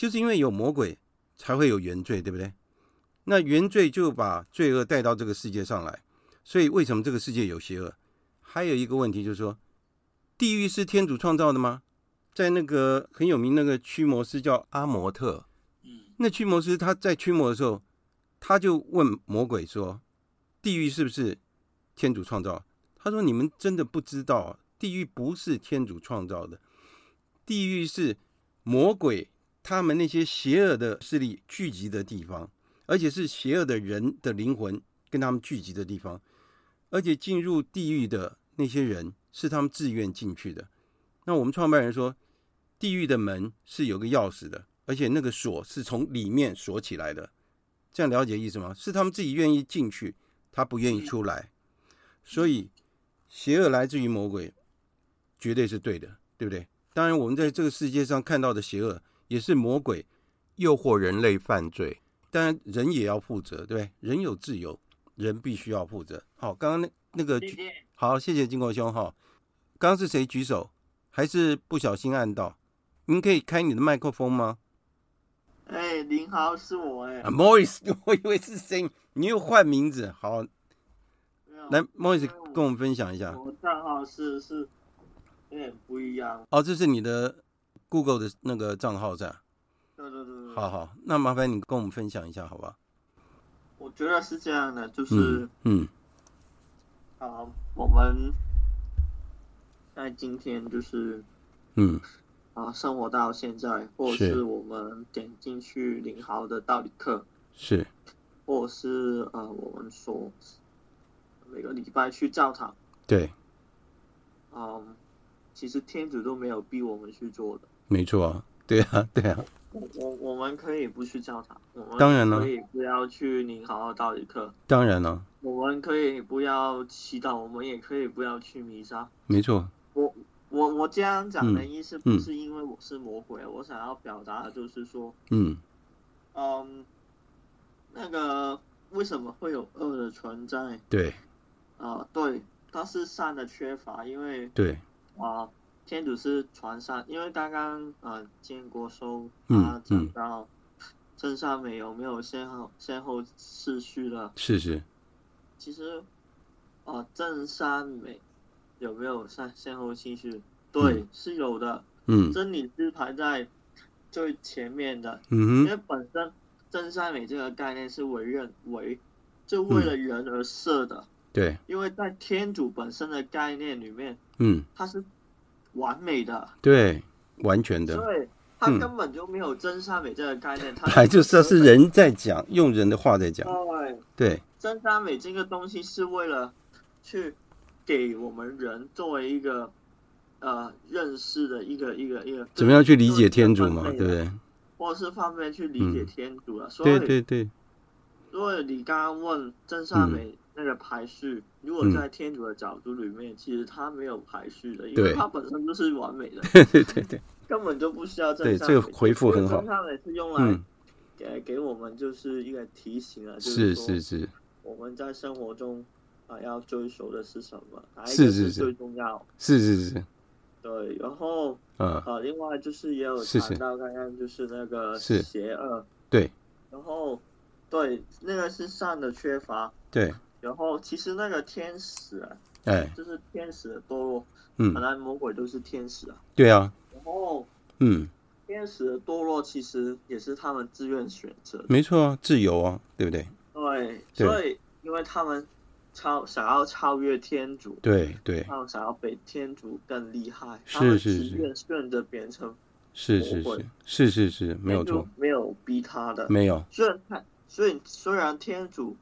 就是因为有魔鬼，才会有原罪，对不对？那原罪就把罪恶带到这个世界上来，所以为什么这个世界有邪恶？还有一个问题就是说，地狱是天主创造的吗？在那个很有名那个驱魔师叫阿摩特。那驱魔师他在驱魔的时候，他就问魔鬼说：“地狱是不是天主创造？”他说：“你们真的不知道，地狱不是天主创造的，地狱是魔鬼他们那些邪恶的势力聚集的地方，而且是邪恶的人的灵魂跟他们聚集的地方，而且进入地狱的那些人是他们自愿进去的。那我们创办人说，地狱的门是有个钥匙的。”而且那个锁是从里面锁起来的，这样了解意思吗？是他们自己愿意进去，他不愿意出来，所以邪恶来自于魔鬼，绝对是对的，对不对？当然，我们在这个世界上看到的邪恶也是魔鬼诱惑人类犯罪，当然人也要负责，对不对？人有自由，人必须要负责。好，刚刚那那个，好，谢谢金国兄哈。刚刚是谁举手？还是不小心按到？您可以开你的麦克风吗？哎，您好，是我哎。Morris，我以为是谁，你又换名字，好。来，Morris 跟我们分享一下。我账号是是有点不一样。哦，这是你的 Google 的那个账号在？对对对对。好好，那麻烦你跟我们分享一下，好吧？我觉得是这样的，就是嗯，好，我们在今天就是嗯。啊，生活到现在，或者是我们点进去领豪的道理课，是，或者是呃，我们说每个礼拜去教堂，对，嗯，其实天主都没有逼我们去做的，没错啊，对啊，对啊，我我我们可以不去教堂，我们当然了，可以不要去你好好道理课，当然了，我们可以不要祈祷，我们也可以不要去弥撒，没错，我。我我这样讲的意思不是因为我是魔鬼，嗯、我想要表达的就是说，嗯，嗯，那个为什么会有恶的存在？对，啊、呃，对，它是善的缺乏，因为对啊、呃，天主是传善，因为刚刚呃，建国修嗯讲到真善美有没有先后先后次序了？是是，其实啊，真善美有没有先先后次序？对，嗯、是有的。嗯，真理是排在最前面的。嗯，因为本身真善美这个概念是为人为，就为了人而设的。嗯、对，因为在天主本身的概念里面，嗯，它是完美的，对，完全的。对，他根本就没有真善美这个概念，嗯、它还就是是人在讲，用人的话在讲。对，对，真善美这个东西是为了去给我们人作为一个。呃，认识的一个一个一个，怎么样去理解天主嘛，对不对？或者是方便去理解天主了。对对对。所以你刚刚问真善美那个排序，如果在天主的角度里面，其实他没有排序的，因为他本身就是完美的。对对对对。根本就不需要真善美。对，这个回复很好。真善美是用来给给我们就是一个提醒啊，是是是。我们在生活中啊要追求的是什么？是是是。最重要。是是是。对，然后，嗯，啊，另外就是也有谈到刚刚就是那个邪恶，对，然后，对，那个是善的缺乏，对，然后其实那个天使啊，哎，就是天使的堕落，嗯，本来魔鬼都是天使啊，对啊，然后，嗯，天使的堕落其实也是他们自愿选择，没错啊，自由啊，对不对？对，所以因为他们。超想要超越天主，对对，他们想要比天主更厉害，是是是，愿顺着变成，是是是是是是，没有错，没有逼他的，没有。虽然他，所以虽然天主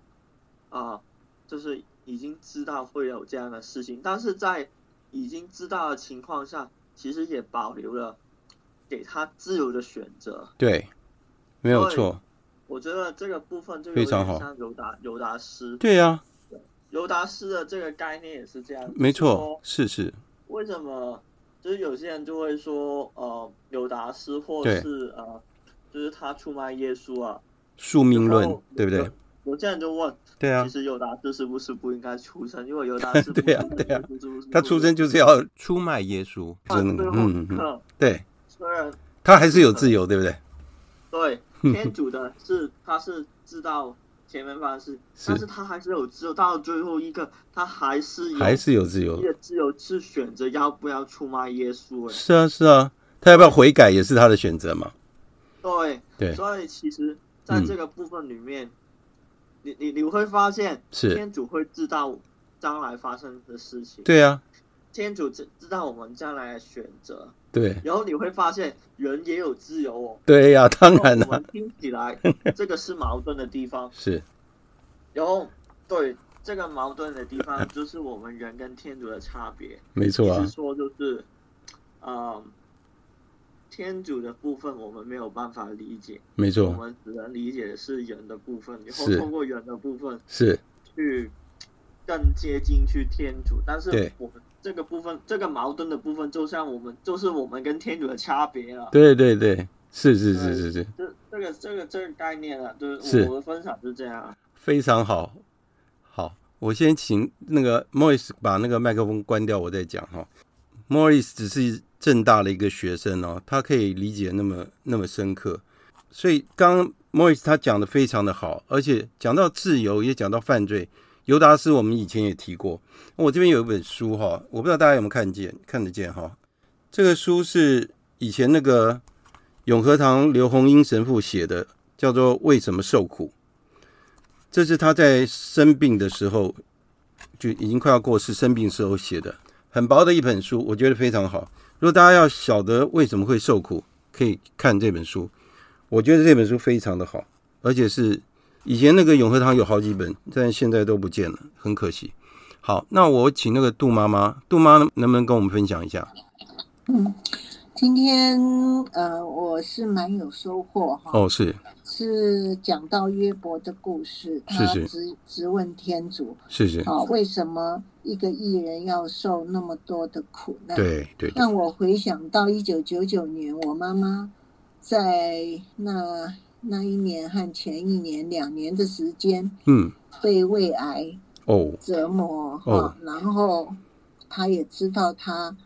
啊、呃，就是已经知道会有这样的事情，但是在已经知道的情况下，其实也保留了给他自由的选择。对，没有错。我觉得这个部分就非常好，像尤达尤达斯，对呀、啊。尤达斯的这个概念也是这样，没错，是是。为什么？就是有些人就会说，呃，尤达斯或是呃，就是他出卖耶稣啊，宿命论，对不对？有些人就问，对啊，其实尤达斯是不是不应该出生？因为尤达斯对啊对啊，他出生就是要出卖耶稣，真的，嗯嗯，对。虽然他还是有自由，对不对？对，天主的是他是知道。前面方式，但是他还是有自由，到最后一个，他还是有还是有自由，自由是选择要不要出卖耶稣。是啊，是啊，他要不要悔改也是他的选择嘛。对对，所以其实在这个部分里面，嗯、你你你会发现，是天主会知道将来发生的事情。对啊，天主知知道我们将来的选择。对，然后你会发现人也有自由哦。对呀、啊，当然了。我们听起来 这个是矛盾的地方。是。然后，对这个矛盾的地方，就是我们人跟天主的差别。没错啊。是说就是，呃，天主的部分我们没有办法理解。没错。我们只能理解的是人的部分，然后通过人的部分是去更接近去天主，但是我们。这个部分，这个矛盾的部分，就像我们，就是我们跟天主的差别了。对对对，是是是是是。这这个这个这个概念啊，就是我的分享是这样。非常好，好，我先请那个 Morris 把那个麦克风关掉，我再讲哈。Morris 只是正大的一个学生哦，他可以理解那么那么深刻，所以刚莫里斯他讲的非常的好，而且讲到自由，也讲到犯罪。尤达斯，我们以前也提过。我这边有一本书哈，我不知道大家有没有看见，看得见哈。这个书是以前那个永和堂刘洪英神父写的，叫做《为什么受苦》。这是他在生病的时候，就已经快要过世，生病时候写的，很薄的一本书，我觉得非常好。如果大家要晓得为什么会受苦，可以看这本书。我觉得这本书非常的好，而且是。以前那个永和堂有好几本，但现在都不见了，很可惜。好，那我请那个杜妈妈，杜妈能不能跟我们分享一下？嗯，今天呃，我是蛮有收获哈。哦，是是讲到约伯的故事，他直直问天主，是是，啊，为什么一个艺人要受那么多的苦难？对对。让我回想到一九九九年，我妈妈在那。那一年和前一年两年的时间，嗯，被胃癌哦折磨哈、哦，然后他也知道他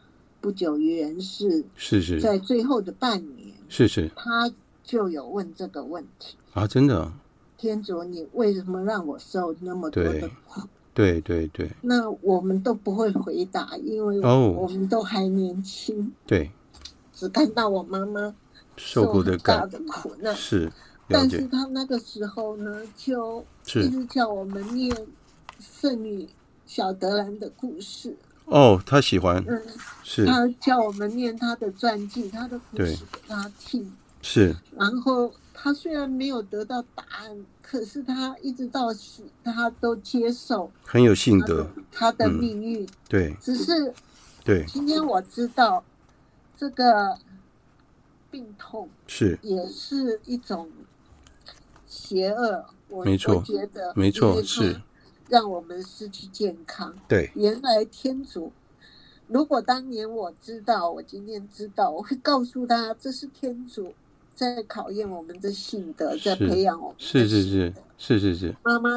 不久于人世，是是。在最后的半年，是是。他就有问这个问题：啊，真的，天主，你为什么让我受那么多的苦？对对对，那我们都不会回答，因为我们都还年轻，对，只看到我妈妈。受过的大的苦难是，但是他那个时候呢，就一直叫我们念圣女小德兰的故事。哦，他喜欢，嗯，是，他叫我们念他的传记，他的故事给他听。是，然后他虽然没有得到答案，可是他一直到死，他都接受，很有信德，他的命运。嗯、对，只是，对，今天我知道这个。病痛是。也是一种邪恶，我没错，我觉得没错是让我们失去健康。对，原来天主，如果当年我知道，我今天知道，我会告诉他，这是天主在考验我们的信德，在培养我们。是是是是是是。妈妈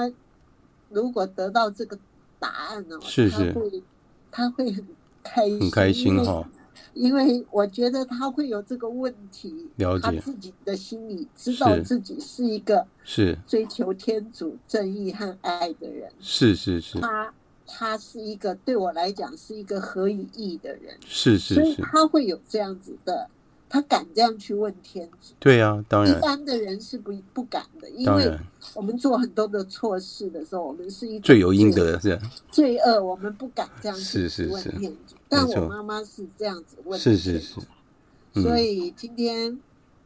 如果得到这个答案呢？是是，他会他会很开心，很开心哈、哦。因为我觉得他会有这个问题，了解他自己的心里知道自己是一个是追求天主正义和爱的人，是是是，他他是一个对我来讲是一个合于义的人，是是是，所以他会有这样子的，他敢这样去问天主，对呀、啊，当然，一般的人是不不敢的，因为我们做很多的错事的时候，我们是一罪有应得是罪恶，我们不敢这样去问天主。是是是但我妈妈是这样子问，是是是，嗯、所以今天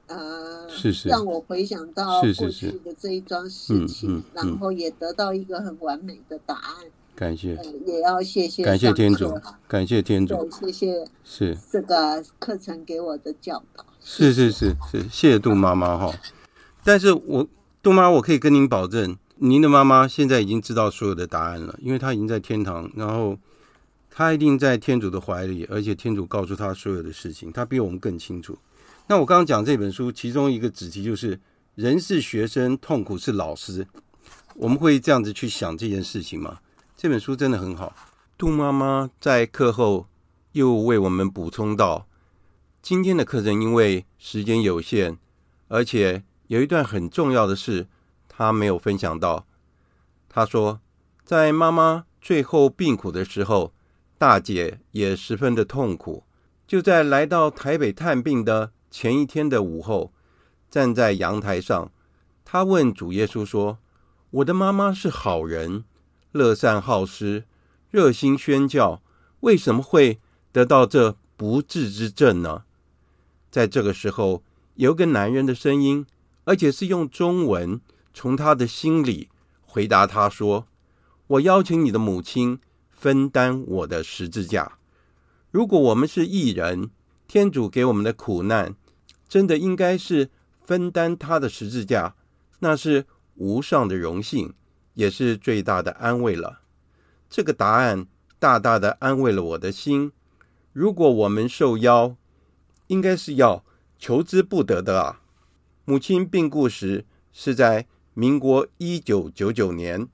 呃，是是。让我回想到过去的这一桩事情，然后也得到一个很完美的答案。感谢，呃、也要谢谢感谢天主，感谢天主，谢谢是。这个课程给我的教导。是是是是，谢谢杜妈妈哈。但是我杜妈，我可以跟您保证，您的妈妈现在已经知道所有的答案了，因为她已经在天堂，然后。他一定在天主的怀里，而且天主告诉他所有的事情，他比我们更清楚。那我刚刚讲这本书，其中一个主题就是“人是学生，痛苦是老师”。我们会这样子去想这件事情吗？这本书真的很好。杜妈妈在课后又为我们补充到，今天的课程因为时间有限，而且有一段很重要的事，她没有分享到。她说，在妈妈最后病苦的时候。大姐也十分的痛苦，就在来到台北探病的前一天的午后，站在阳台上，她问主耶稣说：“我的妈妈是好人，乐善好施，热心宣教，为什么会得到这不治之症呢？”在这个时候，有个男人的声音，而且是用中文，从他的心里回答他说：“我邀请你的母亲。”分担我的十字架。如果我们是义人，天主给我们的苦难，真的应该是分担他的十字架，那是无上的荣幸，也是最大的安慰了。这个答案大大的安慰了我的心。如果我们受邀，应该是要求之不得的啊。母亲病故时是在民国一九九九年，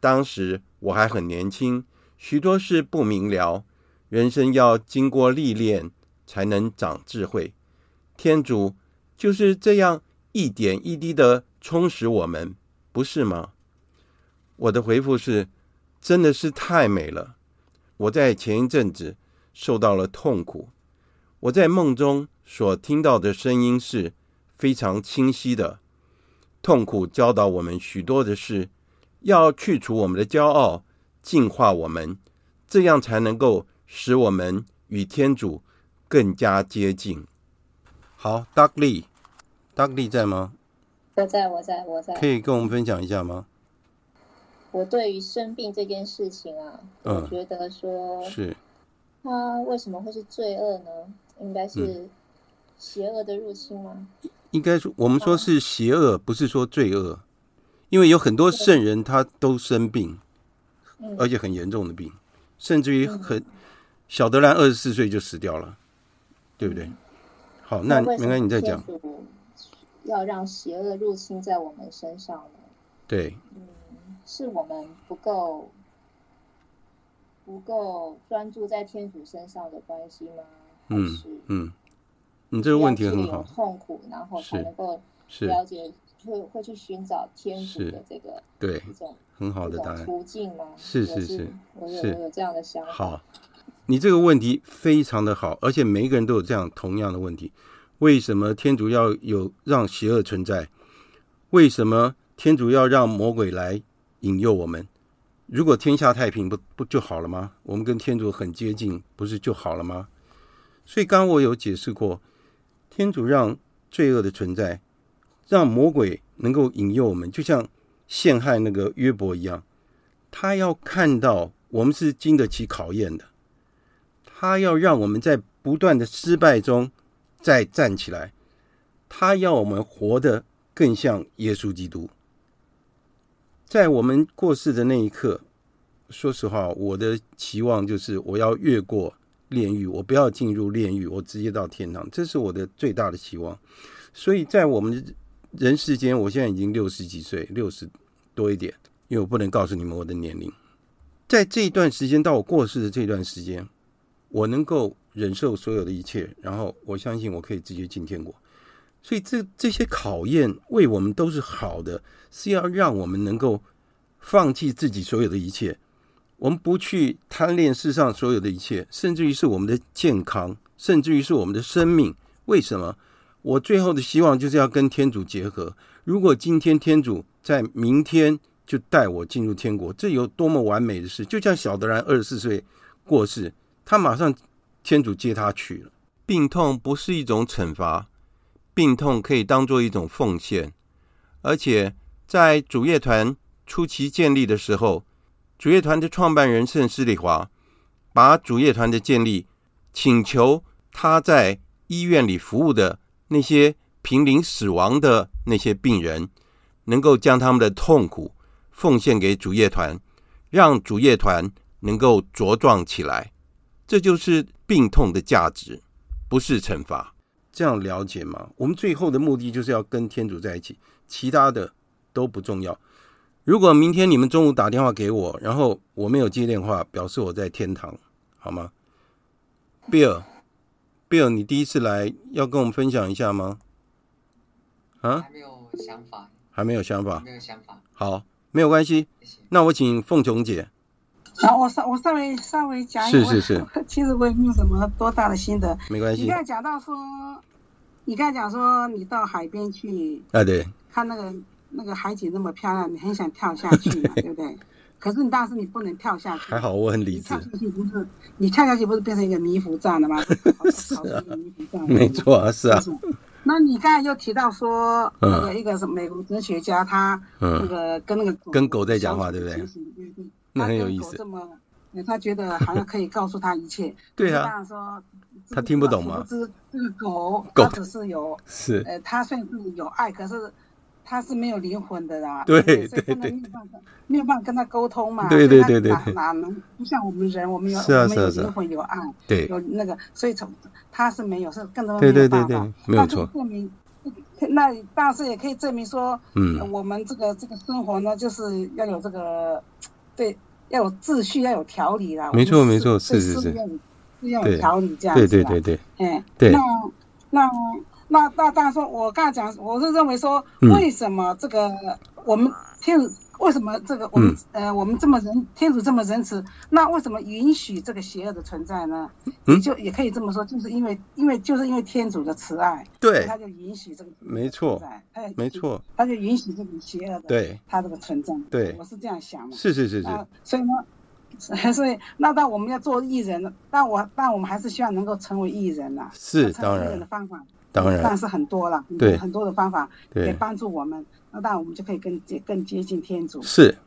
当时我还很年轻。许多事不明了，人生要经过历练才能长智慧。天主就是这样一点一滴的充实我们，不是吗？我的回复是：真的是太美了。我在前一阵子受到了痛苦，我在梦中所听到的声音是非常清晰的。痛苦教导我们许多的事，要去除我们的骄傲。净化我们，这样才能够使我们与天主更加接近。好，Doug Lee，Doug Lee 在吗？我在，我在，我在。可以跟我们分享一下吗？我对于生病这件事情啊，嗯、我觉得说是，他为什么会是罪恶呢？应该是邪恶的入侵吗？应该说，我们说是邪恶，不是说罪恶，因为有很多圣人他都生病。而且很严重的病，甚至于很小德兰二十四岁就死掉了，对不对？好，那没关系，你再讲。要让邪恶入侵在我们身上呢？对，嗯，是我们不够不够专注在天主身上的关系吗？嗯是嗯，你这个问题很好有，痛苦，然后才能够是了解，会会去寻找天主的这个对，一种很好的答案。途径吗？是是是是我有是我有这样的想法。好，你这个问题非常的好，而且每一个人都有这样同样的问题。为什么天主要有让邪恶存在？为什么天主要让魔鬼来引诱我们？如果天下太平不，不不就好了吗？我们跟天主很接近，不是就好了吗？所以刚刚我有解释过，天主让罪恶的存在，让魔鬼能够引诱我们，就像陷害那个约伯一样，他要看到我们是经得起考验的，他要让我们在不断的失败中再站起来，他要我们活得更像耶稣基督。在我们过世的那一刻，说实话，我的期望就是我要越过炼狱，我不要进入炼狱，我直接到天堂，这是我的最大的期望。所以在我们人世间，我现在已经六十几岁，六十多一点，因为我不能告诉你们我的年龄。在这一段时间到我过世的这段时间，我能够忍受所有的一切，然后我相信我可以直接进天国。所以这这些考验为我们都是好的，是要让我们能够放弃自己所有的一切，我们不去贪恋世上所有的一切，甚至于是我们的健康，甚至于是我们的生命。为什么？我最后的希望就是要跟天主结合。如果今天天主在明天就带我进入天国，这有多么完美的事！就像小德兰二十四岁过世，他马上天主接他去了。病痛不是一种惩罚。病痛可以当做一种奉献，而且在主业团初期建立的时候，主业团的创办人圣施礼华把主业团的建立请求他在医院里服务的那些濒临死亡的那些病人，能够将他们的痛苦奉献给主业团，让主业团能够茁壮起来。这就是病痛的价值，不是惩罚。这样了解吗？我们最后的目的就是要跟天主在一起，其他的都不重要。如果明天你们中午打电话给我，然后我没有接电话，表示我在天堂，好吗？Bill，Bill，你第一次来，要跟我们分享一下吗？啊？还没有想法，还没有想法，没有想法。好，没有关系。谢谢。那我请凤琼姐。好，我稍我稍微稍微讲一下。是是是。其实我也没有什么多大的心得。没关系。你刚才讲到说，你刚才讲说你到海边去，啊对，看那个那个海景那么漂亮，你很想跳下去嘛，对不对？可是你当时你不能跳下去。还好我很理智。跳下去不是你跳下去不是变成一个迷糊状了吗？是啊。没错啊，是啊。那你刚才又提到说，那个一个什么美国哲学家，他那个跟那个跟狗在讲话，对不对？那很有意思。这么，他觉得好像可以告诉他一切。对啊。当然说，他听不懂吗？这个狗，狗只是有是，呃，他虽然是有爱，可是他是没有灵魂的啦。对对对。没有办法，没有办法跟他沟通嘛。对对对对。哪哪能不像我们人？我们有是啊是啊是啊。灵魂有爱，对，有那个，所以从他是没有，是更多对对对对，没有错。证明。那但是也可以证明说，嗯，我们这个这个生活呢，就是要有这个，对，要有秩序，要有条理啦。没错没错，是是是，要有条理这样对对对对，哎，对。那那那那当然说，我刚才讲，我是认为说，为什么这个我们天主。为什么这个我们、嗯、呃我们这么仁天主这么仁慈？那为什么允许这个邪恶的存在呢？嗯，就也可以这么说，就是因为因为就是因为天主的慈爱，对，他就允许这个没错，没错，他就允许这个邪恶的对。他这个存在，对，我是这样想的，是是是是，啊、所以呢，所以那当我们要做艺人，但我但我们还是希望能够成为艺人呐，是当然，义人的方法当然，但是很多了，对，很多的方法可以帮助我们。那当然，我们就可以更接更接近天主。是，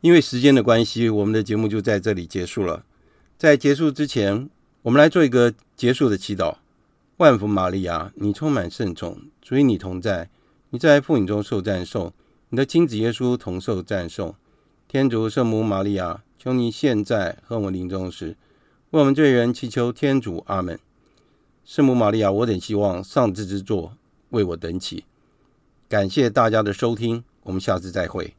因为时间的关系，我们的节目就在这里结束了。在结束之前，我们来做一个结束的祈祷。万福玛利亚，你充满圣宠，主与你同在，你在妇女中受赞颂，你的亲子耶稣同受赞颂。天主圣母玛利亚，求你现在和我们临终时，为我们罪人祈求天主。阿门。圣母玛利亚，我等希望上智之作。为我等起。感谢大家的收听，我们下次再会。